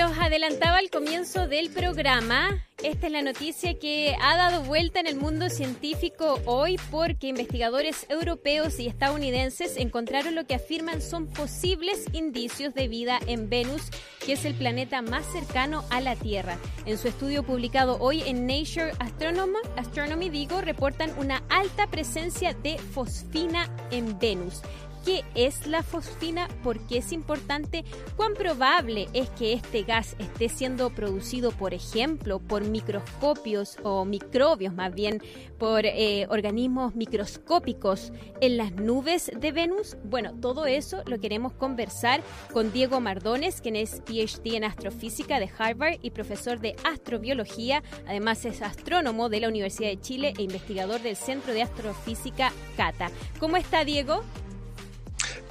los adelantaba al comienzo del programa, esta es la noticia que ha dado vuelta en el mundo científico hoy porque investigadores europeos y estadounidenses encontraron lo que afirman son posibles indicios de vida en Venus, que es el planeta más cercano a la Tierra. En su estudio publicado hoy en Nature Astronomy, Astronomy digo, reportan una alta presencia de fosfina en Venus qué es la fosfina, por qué es importante, cuán probable es que este gas esté siendo producido, por ejemplo, por microscopios o microbios más bien, por eh, organismos microscópicos en las nubes de Venus. Bueno, todo eso lo queremos conversar con Diego Mardones, quien es PhD en astrofísica de Harvard y profesor de astrobiología. Además es astrónomo de la Universidad de Chile e investigador del Centro de Astrofísica CATA. ¿Cómo está Diego?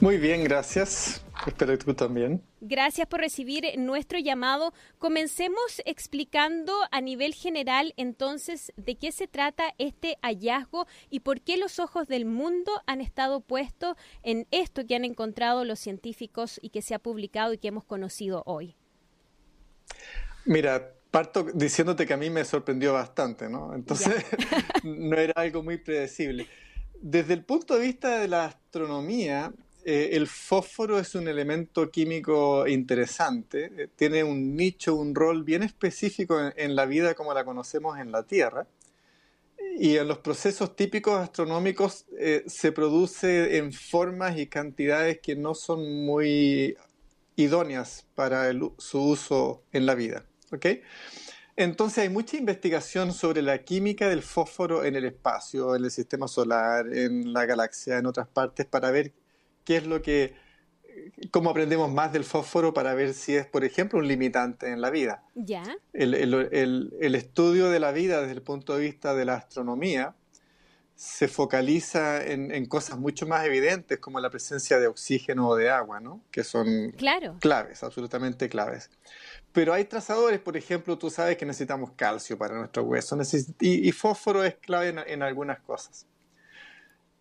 Muy bien, gracias. Espero que tú también. Gracias por recibir nuestro llamado. Comencemos explicando a nivel general entonces de qué se trata este hallazgo y por qué los ojos del mundo han estado puestos en esto que han encontrado los científicos y que se ha publicado y que hemos conocido hoy. Mira, parto diciéndote que a mí me sorprendió bastante, ¿no? Entonces no era algo muy predecible. Desde el punto de vista de la astronomía, eh, el fósforo es un elemento químico interesante, eh, tiene un nicho, un rol bien específico en, la vida como la conocemos en la Tierra. Y en los procesos típicos astronómicos eh, se produce en formas y cantidades que no son muy idóneas para su uso en la vida. Entonces hay mucha investigación sobre la química del fósforo en el espacio, en el sistema solar, en la galaxia, en otras partes, para ver qué es lo que, cómo aprendemos más del fósforo para ver si es, por ejemplo, un limitante en la vida. Ya. El, estudio de la vida desde el punto de vista de la astronomía se focaliza en, cosas mucho más evidentes como la presencia de oxígeno o de agua, ¿no? Que son claves, absolutamente claves. Pero hay trazadores, por ejemplo, tú sabes que necesitamos calcio para nuestro hueso y, fósforo es clave en algunas cosas.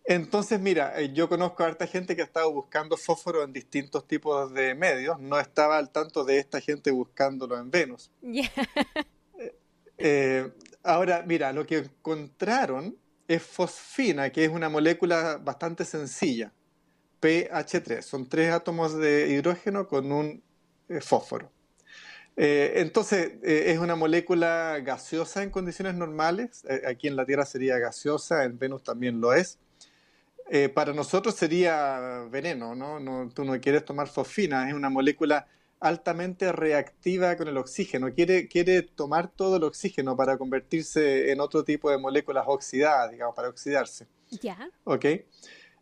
Entonces, mira, eh, yo conozco a harta gente que ha estado buscando fósforo en distintos tipos de medios. No estaba al tanto de esta gente buscándolo en Venus. Eh, eh, ahora, mira, lo que encontraron es fosfina, que es una molécula bastante sencilla. PH3. Son tres átomos de hidrógeno con un fósforo. entonces, es una molécula gaseosa en condiciones normales. aquí en la Tierra sería gaseosa, en Venus también lo es. Eh, para nosotros sería veneno, ¿no? Tú no quieres tomar fosfina, es una molécula altamente reactiva con el oxígeno, quiere, quiere tomar todo el oxígeno para convertirse en otro tipo de moléculas oxidadas, digamos, para oxidarse. Ya. ¿Ok?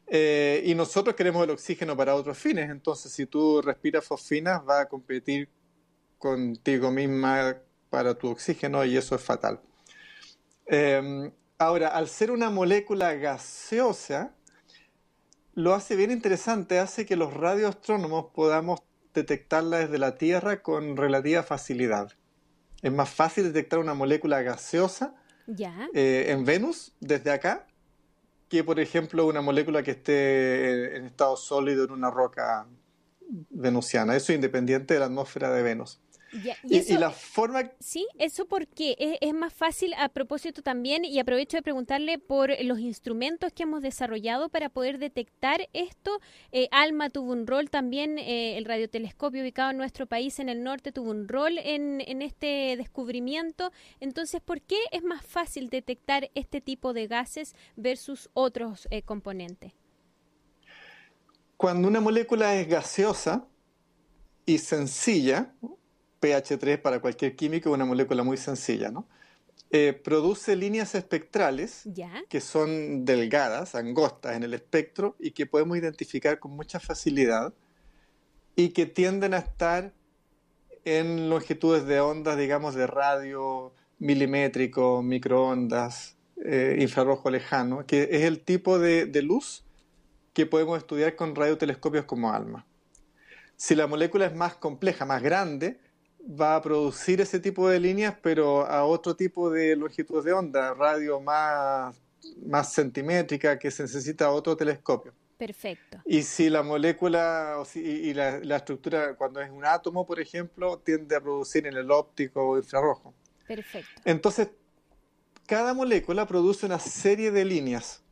Eh, y nosotros queremos el oxígeno para otros fines, entonces si tú respiras fosfinas va a competir contigo misma para tu oxígeno y eso es fatal. Eh, ahora, al ser una molécula gaseosa, lo hace bien interesante, hace que los radioastrónomos podamos detectarla desde la Tierra con relativa facilidad. Es más fácil detectar una molécula gaseosa eh, en Venus desde acá que, por ejemplo, una molécula que esté en estado sólido en una roca venusiana. Eso independiente de la atmósfera de Venus y, la forma... Sí, eso porque es, más fácil a propósito también, y aprovecho de preguntarle por los instrumentos que hemos desarrollado para poder detectar esto. Eh, ALMA tuvo un rol también, eh, el radiotelescopio ubicado en nuestro país en el norte tuvo un rol en, en este descubrimiento. Entonces, ¿por qué es más fácil detectar este tipo de gases versus otros eh, componentes? Cuando una molécula es gaseosa y sencilla, pH3 para cualquier químico, una molécula muy sencilla, ¿no? Eh, produce líneas espectrales que son delgadas, angostas en el espectro y que podemos identificar con mucha facilidad y que tienden a estar en longitudes de ondas, digamos, de radio milimétrico, microondas, eh, infrarrojo lejano, que es el tipo de, de luz que podemos estudiar con radiotelescopios como ALMA. Si la molécula es más compleja, más grande, va a producir ese tipo de líneas, pero a otro tipo de longitudes de onda, radio más, más centimétrica, que se necesita otro telescopio. Perfecto. Y si la molécula o si, y la, la, estructura, cuando es un átomo, por ejemplo, tiende a producir en el óptico o infrarrojo. Perfecto. Entonces, cada molécula produce una serie de líneas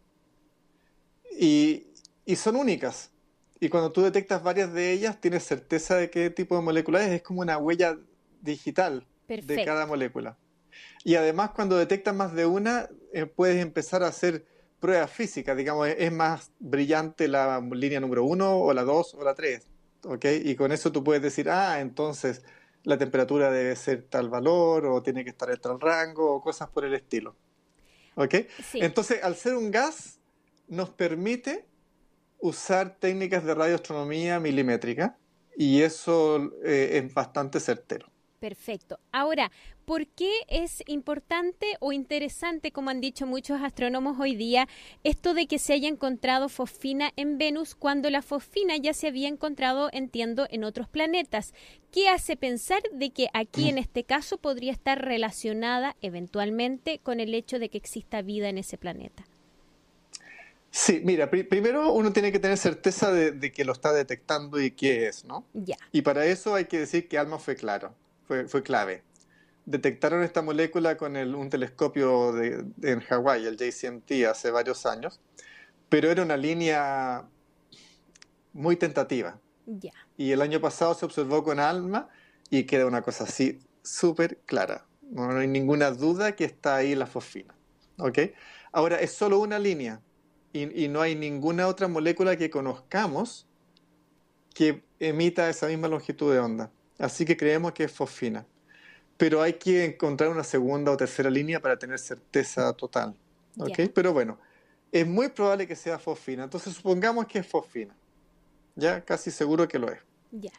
y, y son únicas. Y cuando tú detectas varias de ellas, tienes certeza de qué tipo de molécula es. Es como una huella digital Perfecto. de cada molécula. Y además, cuando detectas más de una, eh, puedes empezar a hacer pruebas físicas. Digamos, es más brillante la línea número uno o la dos o la tres. ¿Ok? Y con eso tú puedes decir, ah, entonces la temperatura debe ser tal valor o tiene que estar en tal rango o cosas por el estilo. ¿Ok? Sí. Entonces, al ser un gas, nos permite usar técnicas de radioastronomía milimétrica y eso eh, es bastante certero. Perfecto. Ahora, ¿por qué es importante o interesante, como han dicho muchos astrónomos hoy día, esto de que se haya encontrado fosfina en Venus cuando la fosfina ya se había encontrado, entiendo, en otros planetas? ¿Qué hace pensar de que aquí, en este caso, podría estar relacionada eventualmente con el hecho de que exista vida en ese planeta? Sí, mira, pr primero uno tiene que tener certeza de, de, que lo está detectando y qué es, ¿no? Ya. Y para eso hay que decir que ALMA fue claro, fue, fue clave. Detectaron esta molécula con el, un telescopio de, de, en Hawái, el JCMT, hace varios años, pero era una línea muy tentativa. Ya. Y el año pasado se observó con ALMA y queda una cosa así súper clara. No hay ninguna duda que está ahí la fosfina. ¿Ok? Ahora, es solo una línea y, y, no hay ninguna otra molécula que conozcamos que emita esa misma longitud de onda. Así que creemos que es fosfina. Pero hay que encontrar una segunda o tercera línea para tener certeza total. ¿Ok? Yeah. Pero bueno, es muy probable que sea fosfina. Entonces supongamos que es fosfina. Ya casi seguro que lo es. Ya.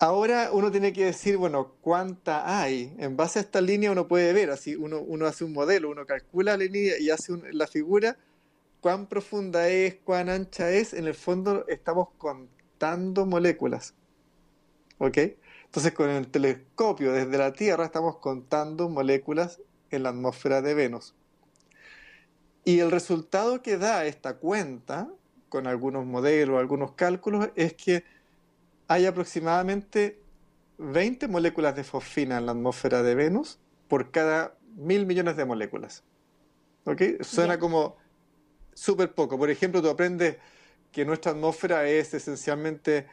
Ahora uno tiene que decir, bueno, ¿cuánta hay? En base a esta línea uno puede ver, así uno, uno hace un modelo, uno calcula la línea y hace un, la figura cuán profunda es, cuán ancha es, en el fondo estamos contando moléculas. ¿Ok? Entonces con el telescopio desde la Tierra estamos contando moléculas en la atmósfera de Venus. Y el resultado que da esta cuenta, con algunos modelos, algunos cálculos, es que hay aproximadamente 20 moléculas de fosfina en la atmósfera de Venus por cada mil millones de moléculas. ¿Ok? Suena Bien. como súper poco. Por ejemplo, tú aprendes que nuestra atmósfera es esencialmente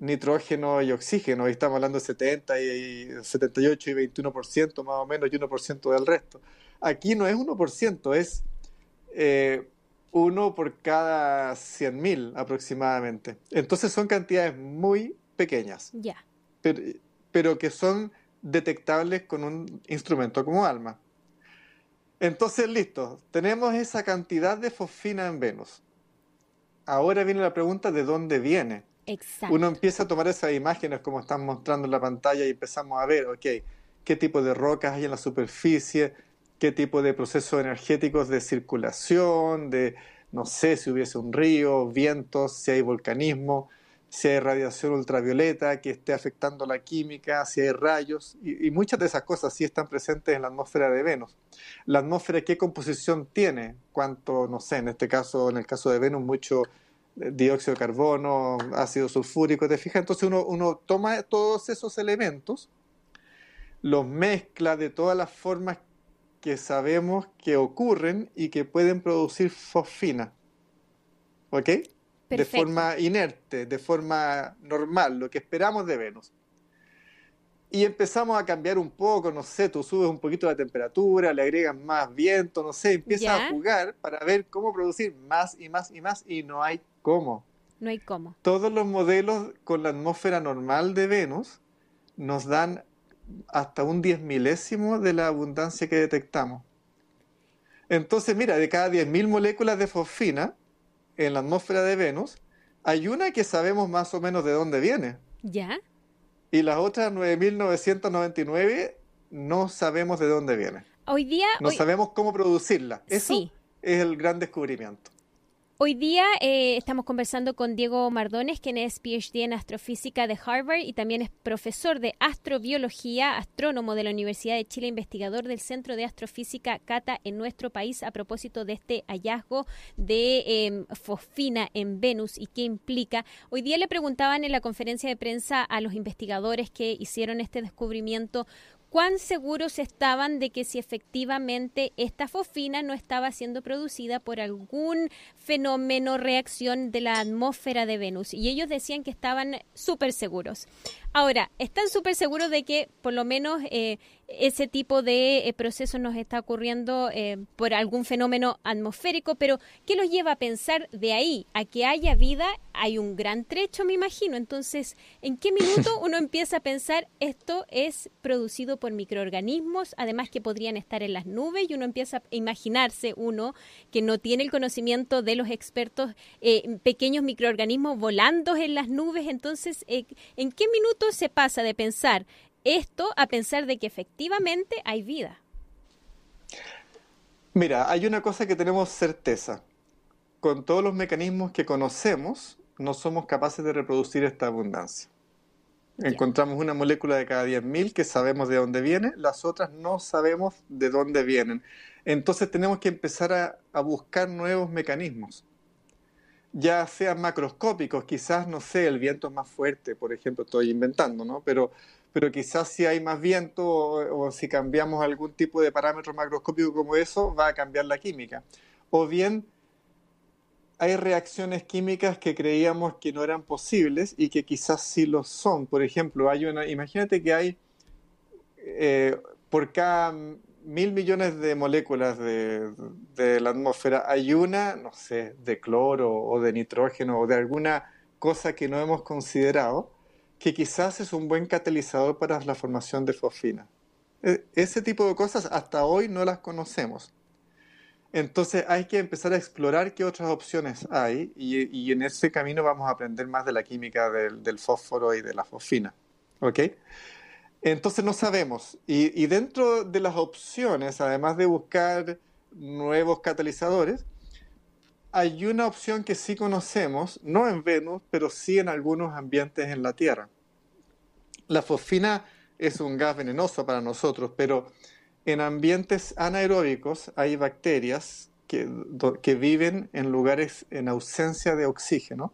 nitrógeno y oxígeno, y estamos hablando de 70 y 78 y 21% más o menos, y 1% del resto. Aquí no es 1%, es eh, uno por cada 100.000 aproximadamente. Entonces son cantidades muy pequeñas, pero, pero que son detectables con un instrumento como ALMA. Entonces, listo, tenemos esa cantidad de fosfina en Venus. Ahora viene la pregunta de dónde viene. Exacto. Uno empieza a tomar esas imágenes como están mostrando en la pantalla y empezamos a ver, ok, qué tipo de rocas hay en la superficie, qué tipo de procesos energéticos de circulación, de, no sé, si hubiese un río, vientos, si hay volcanismo, si hay radiación ultravioleta que esté afectando la química, si hay rayos, y, muchas de esas cosas sí están presentes en la atmósfera de Venus. La atmósfera, ¿qué composición tiene? ¿Cuánto, no sé, en este caso, en el caso de Venus, mucho eh, dióxido de carbono, ácido sulfúrico, ¿te fijas? Entonces uno, uno toma todos esos elementos, los mezcla de todas las formas que sabemos que ocurren y que pueden producir fosfina. ¿Ok? De forma inerte, de forma normal, lo que esperamos de Venus. Y empezamos a cambiar un poco, no sé, tú subes un poquito la temperatura, le agregas más viento, no sé, empiezas Ya. a jugar para ver cómo producir más y más y más y no hay cómo. No hay cómo. Todos los modelos con la atmósfera normal de Venus nos dan hasta un diez milésimo de la abundancia que detectamos. Entonces, mira, de cada 10.000 moléculas de fosfina en la atmósfera de Venus, hay una que sabemos más o menos de dónde viene. ¿Ya? Y las otras 9.999 no sabemos de dónde viene. Hoy día... No hoy- sabemos cómo producirla. Eso Sí. es el gran descubrimiento. Hoy día eh, estamos conversando con Diego Mardones, quien es PhD en astrofísica de Harvard y también es profesor de astrobiología, astrónomo de la Universidad de Chile, investigador del Centro de Astrofísica CATA en nuestro país a propósito de este hallazgo de em, fosfina en Venus y qué implica. Hoy día le preguntaban en la conferencia de prensa a los investigadores que hicieron este descubrimiento cuán seguros estaban de que si efectivamente esta fosfina no estaba siendo producida por algún fenómeno reacción de la atmósfera de Venus. Y ellos decían que estaban súper seguros. Ahora, están súper seguros de que por lo menos eh, ese tipo de eh, proceso nos está ocurriendo eh, por algún fenómeno atmosférico, pero ¿qué los lleva a pensar de ahí a que haya vida? Hay un gran trecho, me imagino. Entonces, ¿en qué minuto uno empieza a pensar esto es producido por microorganismos, además que podrían estar en las nubes y uno empieza a imaginarse uno que no tiene el conocimiento de los expertos, pequeños microorganismos volando en las nubes? Entonces, ¿en qué minuto se pasa de pensar esto a pensar de que efectivamente hay vida? Mira, hay una cosa que tenemos certeza. Con todos los mecanismos que conocemos, no somos capaces de reproducir esta abundancia. Encontramos una molécula de cada 10.000 que sabemos de dónde viene, las otras no sabemos de dónde vienen. Entonces tenemos que empezar a, a buscar nuevos mecanismos ya sean macroscópicos, quizás, no sé, el viento es más fuerte, por ejemplo, estoy inventando, ¿no? Pero, pero quizás si hay más viento o, si cambiamos algún tipo de parámetro macroscópico como eso, va a cambiar la química. O bien hay reacciones químicas que creíamos que no eran posibles y que quizás sí lo son. Por ejemplo, hay una, imagínate que hay eh, por cada mil millones de moléculas de, la atmósfera, hay una, no sé, de cloro o de nitrógeno o de alguna cosa que no hemos considerado, que quizás es un buen catalizador para la formación de fosfina. E, ese tipo de cosas hasta hoy no las conocemos. Entonces hay que empezar a explorar qué otras opciones hay y, en ese camino vamos a aprender más de la química del, del fósforo y de la fosfina. ¿Ok? Entonces no sabemos. Y, dentro de las opciones, además de buscar nuevos catalizadores, hay una opción que sí conocemos, no en Venus, pero sí en algunos ambientes en la Tierra. La fosfina es un gas venenoso para nosotros, pero en ambientes anaeróbicos hay bacterias que, que viven en lugares en ausencia de oxígeno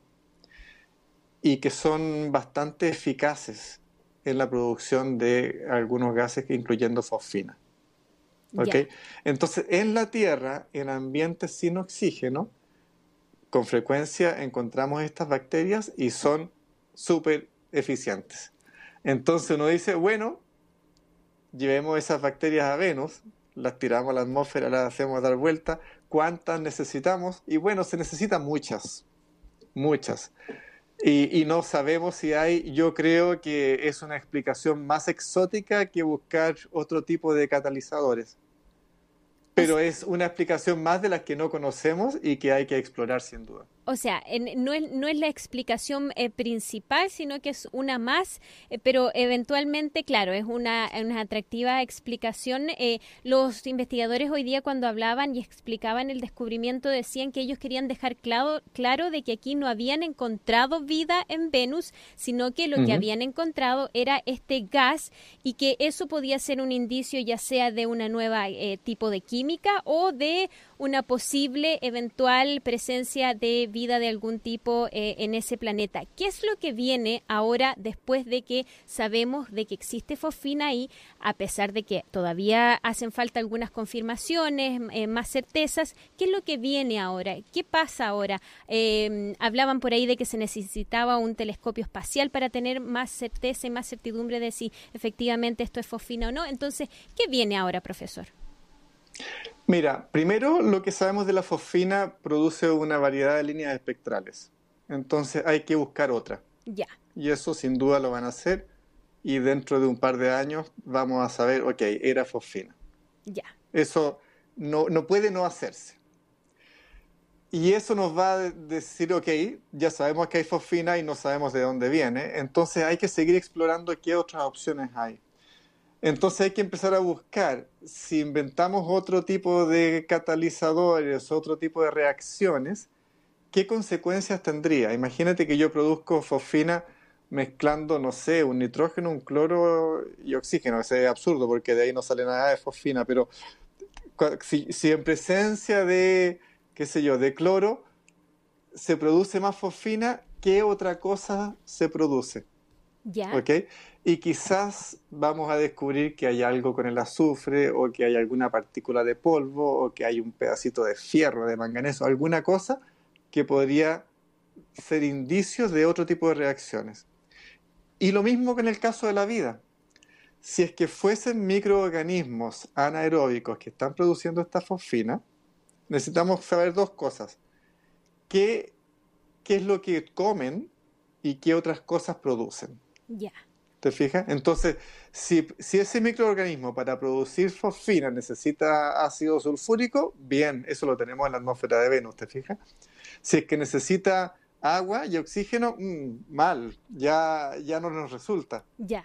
y que son bastante eficaces en la producción de algunos gases, incluyendo fosfina. ¿Okay? Entonces, en la Tierra, en ambientes sin oxígeno, con frecuencia encontramos estas bacterias y son súper eficientes. Entonces uno dice, bueno, llevemos esas bacterias a Venus, las tiramos a la atmósfera, las hacemos dar vuelta, ¿cuántas necesitamos? Y bueno, se necesitan muchas, muchas. Y, no sabemos si hay, yo creo que es una explicación más exótica que buscar otro tipo de catalizadores. Pero es una explicación más de las que no conocemos y que hay que explorar sin duda. O sea, no, es, no es la explicación eh, principal, sino que es una más, eh, pero eventualmente, claro, es una, una atractiva explicación. Eh, los investigadores hoy día cuando hablaban y explicaban el descubrimiento decían que ellos querían dejar claro, claro de que aquí no habían encontrado vida en Venus, sino que lo que habían encontrado era este gas y que eso podía ser un indicio ya sea de una nueva tipo de química o de una posible eventual presencia de vida de algún tipo eh, en ese planeta. ¿Qué es lo que viene ahora después de que sabemos de que existe fosfina ahí, a pesar de que todavía hacen falta algunas confirmaciones, eh, más certezas? ¿Qué es lo que viene ahora? ¿Qué pasa ahora? Em, hablaban por ahí de que se necesitaba un telescopio espacial para tener más certeza y más certidumbre de si efectivamente esto es fosfina o no. Entonces, ¿qué viene ahora, profesor? Mira, primero lo que sabemos de la fosfina produce una variedad de líneas espectrales. Entonces hay que buscar otra. Ya. Y eso sin duda lo van a hacer. Y dentro de un par de años vamos a saber, ok, era fosfina. Ya. Eso no, no puede no hacerse. Y eso nos va a decir, ok, ya sabemos que hay fosfina y no sabemos de dónde viene. Entonces hay que seguir explorando qué otras opciones hay. Entonces hay que empezar a buscar si inventamos otro tipo de catalizadores, otro tipo de reacciones, ¿qué consecuencias tendría? Imagínate que yo produzco fosfina mezclando, no sé, un nitrógeno, un cloro y oxígeno. Eso es absurdo porque de ahí no sale nada de fosfina, pero si, si en presencia de, qué sé yo, de cloro, se produce más fosfina, ¿qué otra cosa se produce? Y quizás vamos a descubrir que hay algo con el azufre o que hay alguna partícula de polvo o que hay un pedacito de fierro, de manganeso, alguna cosa que podría ser indicios de otro tipo de reacciones. Y lo mismo con el caso de la vida. Si es que fuesen microorganismos anaeróbicos que están produciendo esta fosfina, necesitamos saber dos cosas. ¿Qué, qué es lo que comen y qué otras cosas producen? Ya. ¿Te fijas? Entonces, si, si, ese microorganismo para producir fosfina necesita ácido sulfúrico, bien, eso lo tenemos en la atmósfera de Venus, ¿te fijas? Si es que necesita agua y oxígeno, mmm, mal, ya, ya no nos resulta. Ya.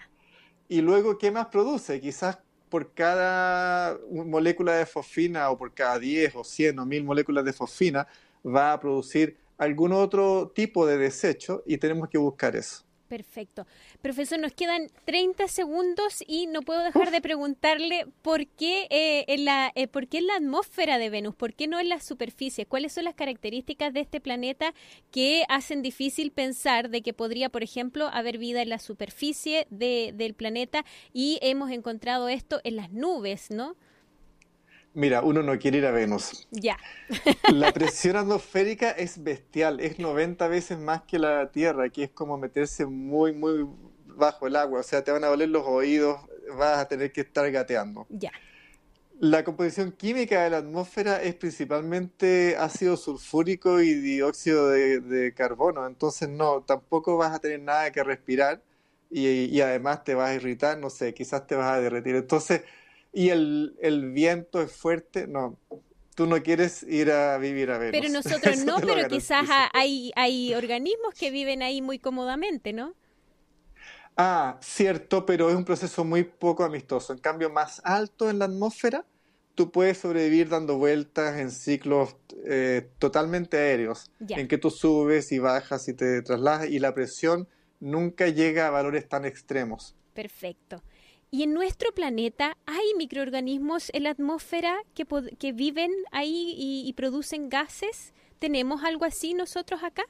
Y luego, ¿qué más produce? Quizás por cada molécula de fosfina o por cada 10 o 100 o 1000 moléculas de fosfina va a producir algún otro tipo de desecho y tenemos que buscar eso. Perfecto. Profesor, nos quedan 30 segundos y no puedo dejar de preguntarle por qué, eh, en la, eh, por qué en la atmósfera de Venus, por qué no en la superficie, cuáles son las características de este planeta que hacen difícil pensar de que podría, por ejemplo, haber vida en la superficie de, del planeta y hemos encontrado esto en las nubes, ¿no? Mira, uno no quiere ir a Venus. Ya. la presión atmosférica es bestial, es 90 veces más que la Tierra, que es como meterse muy, muy bajo el agua. O sea, te van a doler los oídos, vas a tener que estar gateando. Ya. La composición química de la atmósfera es principalmente ácido sulfúrico y dióxido de, de carbono, entonces no, tampoco vas a tener nada que respirar y, y además te vas a irritar, no sé, quizás te vas a derretir. Entonces, y el, el viento es fuerte, no, tú no quieres ir a vivir a Venus. Pero nosotros no, pero quizás hay, hay organismos que viven ahí muy cómodamente, ¿no? Ah, cierto, pero es un proceso muy poco amistoso. En cambio, más alto en la atmósfera, tú puedes sobrevivir dando vueltas en ciclos eh, totalmente aéreos, Ya. en que tú subes y bajas y te trasladas y la presión nunca llega a valores tan extremos. Perfecto. ¿Y en nuestro planeta hay microorganismos en la atmósfera que, viven ahí y, y producen gases? ¿Tenemos algo así nosotros acá?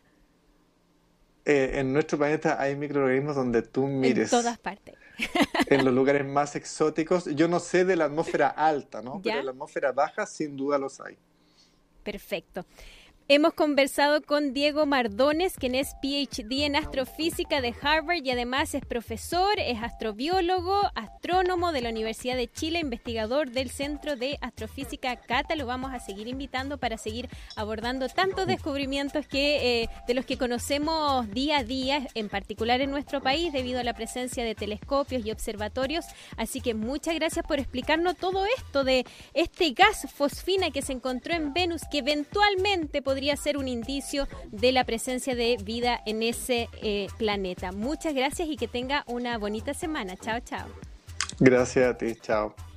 Eh, en nuestro planeta hay microorganismos donde tú mires. En todas partes. en los lugares más exóticos. Yo no sé de la atmósfera alta, ¿no? Ya. Pero en la atmósfera baja sin duda los hay. Perfecto. Hemos conversado con Diego Mardones, quien es PhD en astrofísica de Harvard y además es profesor, es astrobiólogo, astrónomo de la Universidad de Chile, investigador del Centro de Astrofísica Cata. Lo vamos a seguir invitando para seguir abordando tantos descubrimientos que eh, de los que conocemos día a día, en particular en nuestro país, debido a la presencia de telescopios y observatorios. Así que muchas gracias por explicarnos todo esto de este gas fosfina que se encontró en Venus, que eventualmente podría ser un indicio de la presencia de vida en ese eh, planeta. Muchas gracias y que tenga una bonita semana. Chao, chao. Gracias a ti, chao.